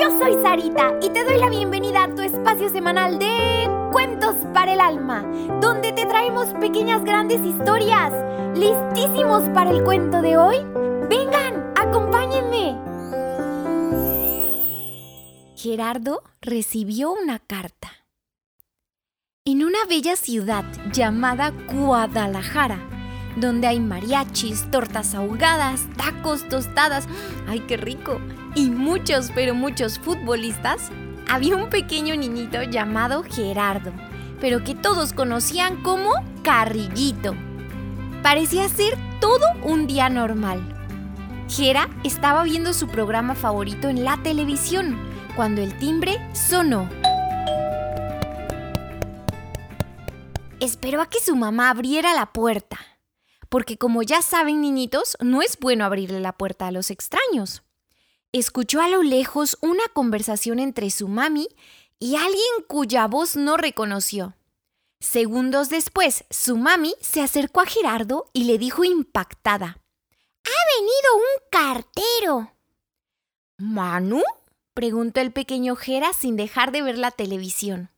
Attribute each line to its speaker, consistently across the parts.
Speaker 1: Yo soy Sarita y te doy la bienvenida a tu espacio semanal de Cuentos para el Alma, donde te traemos pequeñas grandes historias. ¿Listísimos para el cuento de hoy? Vengan, acompáñenme. Gerardo recibió una carta. En una bella ciudad llamada Guadalajara, donde hay mariachis, tortas ahogadas, tacos, tostadas, ¡ay qué rico! Y muchos, pero muchos futbolistas, había un pequeño niñito llamado Gerardo, pero que todos conocían como Carrillito. Parecía ser todo un día normal. Gera estaba viendo su programa favorito en la televisión cuando el timbre sonó. Esperó a que su mamá abriera la puerta porque como ya saben niñitos, no es bueno abrirle la puerta a los extraños. Escuchó a lo lejos una conversación entre su mami y alguien cuya voz no reconoció. Segundos después, su mami se acercó a Gerardo y le dijo impactada. ¡Ha venido un cartero! ¿Manu? preguntó el pequeño Gera sin dejar de ver la televisión.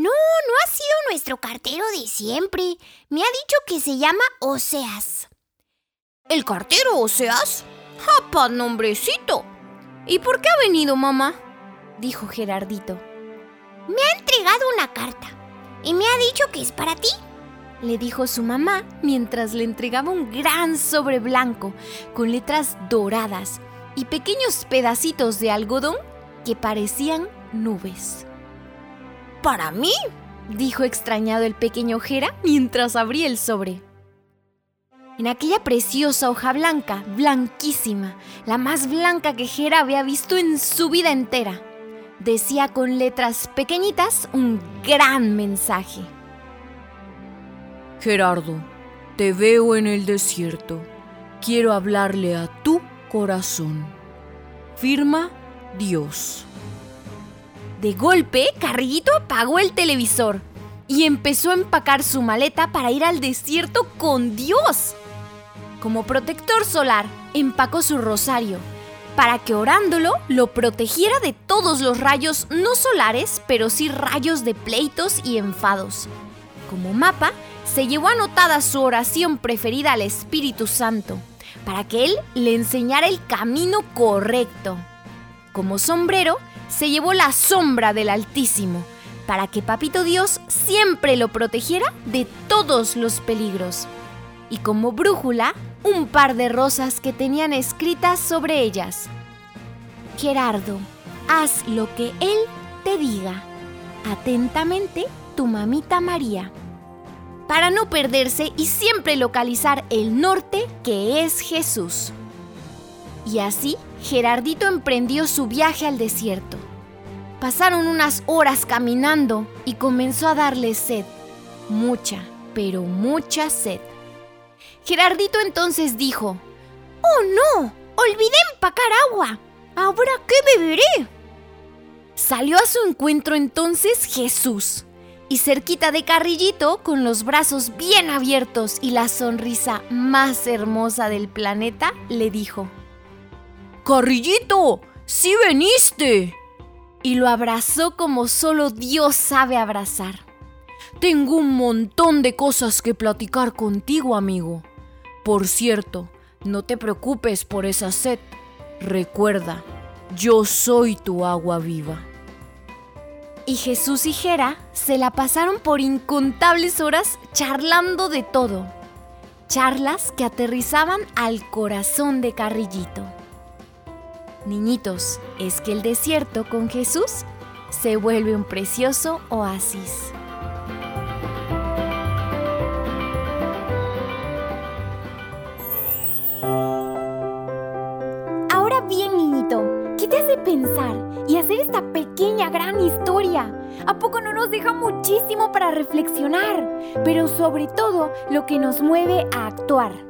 Speaker 2: No, no ha sido nuestro cartero de siempre. Me ha dicho que se llama Oseas.
Speaker 1: ¿El cartero Oseas? ¡Japa, nombrecito! ¿Y por qué ha venido, mamá? dijo Gerardito.
Speaker 2: Me ha entregado una carta y me ha dicho que es para ti,
Speaker 1: le dijo su mamá mientras le entregaba un gran sobre blanco con letras doradas y pequeños pedacitos de algodón que parecían nubes. ¿Para mí? dijo extrañado el pequeño Jera mientras abría el sobre. En aquella preciosa hoja blanca, blanquísima, la más blanca que Jera había visto en su vida entera, decía con letras pequeñitas un gran mensaje.
Speaker 3: Gerardo, te veo en el desierto. Quiero hablarle a tu corazón. Firma Dios.
Speaker 1: De golpe, Carrillito apagó el televisor y empezó a empacar su maleta para ir al desierto con Dios. Como protector solar, empacó su rosario para que orándolo lo protegiera de todos los rayos no solares, pero sí rayos de pleitos y enfados. Como mapa, se llevó anotada su oración preferida al Espíritu Santo, para que él le enseñara el camino correcto. Como sombrero, se llevó la sombra del Altísimo, para que Papito Dios siempre lo protegiera de todos los peligros. Y como brújula, un par de rosas que tenían escritas sobre ellas. Gerardo, haz lo que Él te diga. Atentamente, tu mamita María. Para no perderse y siempre localizar el norte que es Jesús. Y así Gerardito emprendió su viaje al desierto. Pasaron unas horas caminando y comenzó a darle sed. Mucha, pero mucha sed. Gerardito entonces dijo, ¡Oh no! ¡Olvidé empacar agua! ¿Ahora qué beberé? Salió a su encuentro entonces Jesús, y cerquita de Carrillito, con los brazos bien abiertos y la sonrisa más hermosa del planeta, le dijo,
Speaker 3: Carrillito, sí veniste.
Speaker 1: Y lo abrazó como solo Dios sabe abrazar.
Speaker 3: Tengo un montón de cosas que platicar contigo, amigo. Por cierto, no te preocupes por esa sed. Recuerda, yo soy tu agua viva.
Speaker 1: Y Jesús y Jera se la pasaron por incontables horas charlando de todo. Charlas que aterrizaban al corazón de Carrillito. Niñitos, es que el desierto con Jesús se vuelve un precioso oasis. Ahora bien, niñito, ¿qué te hace pensar y hacer esta pequeña gran historia? ¿A poco no nos deja muchísimo para reflexionar? Pero sobre todo lo que nos mueve a actuar.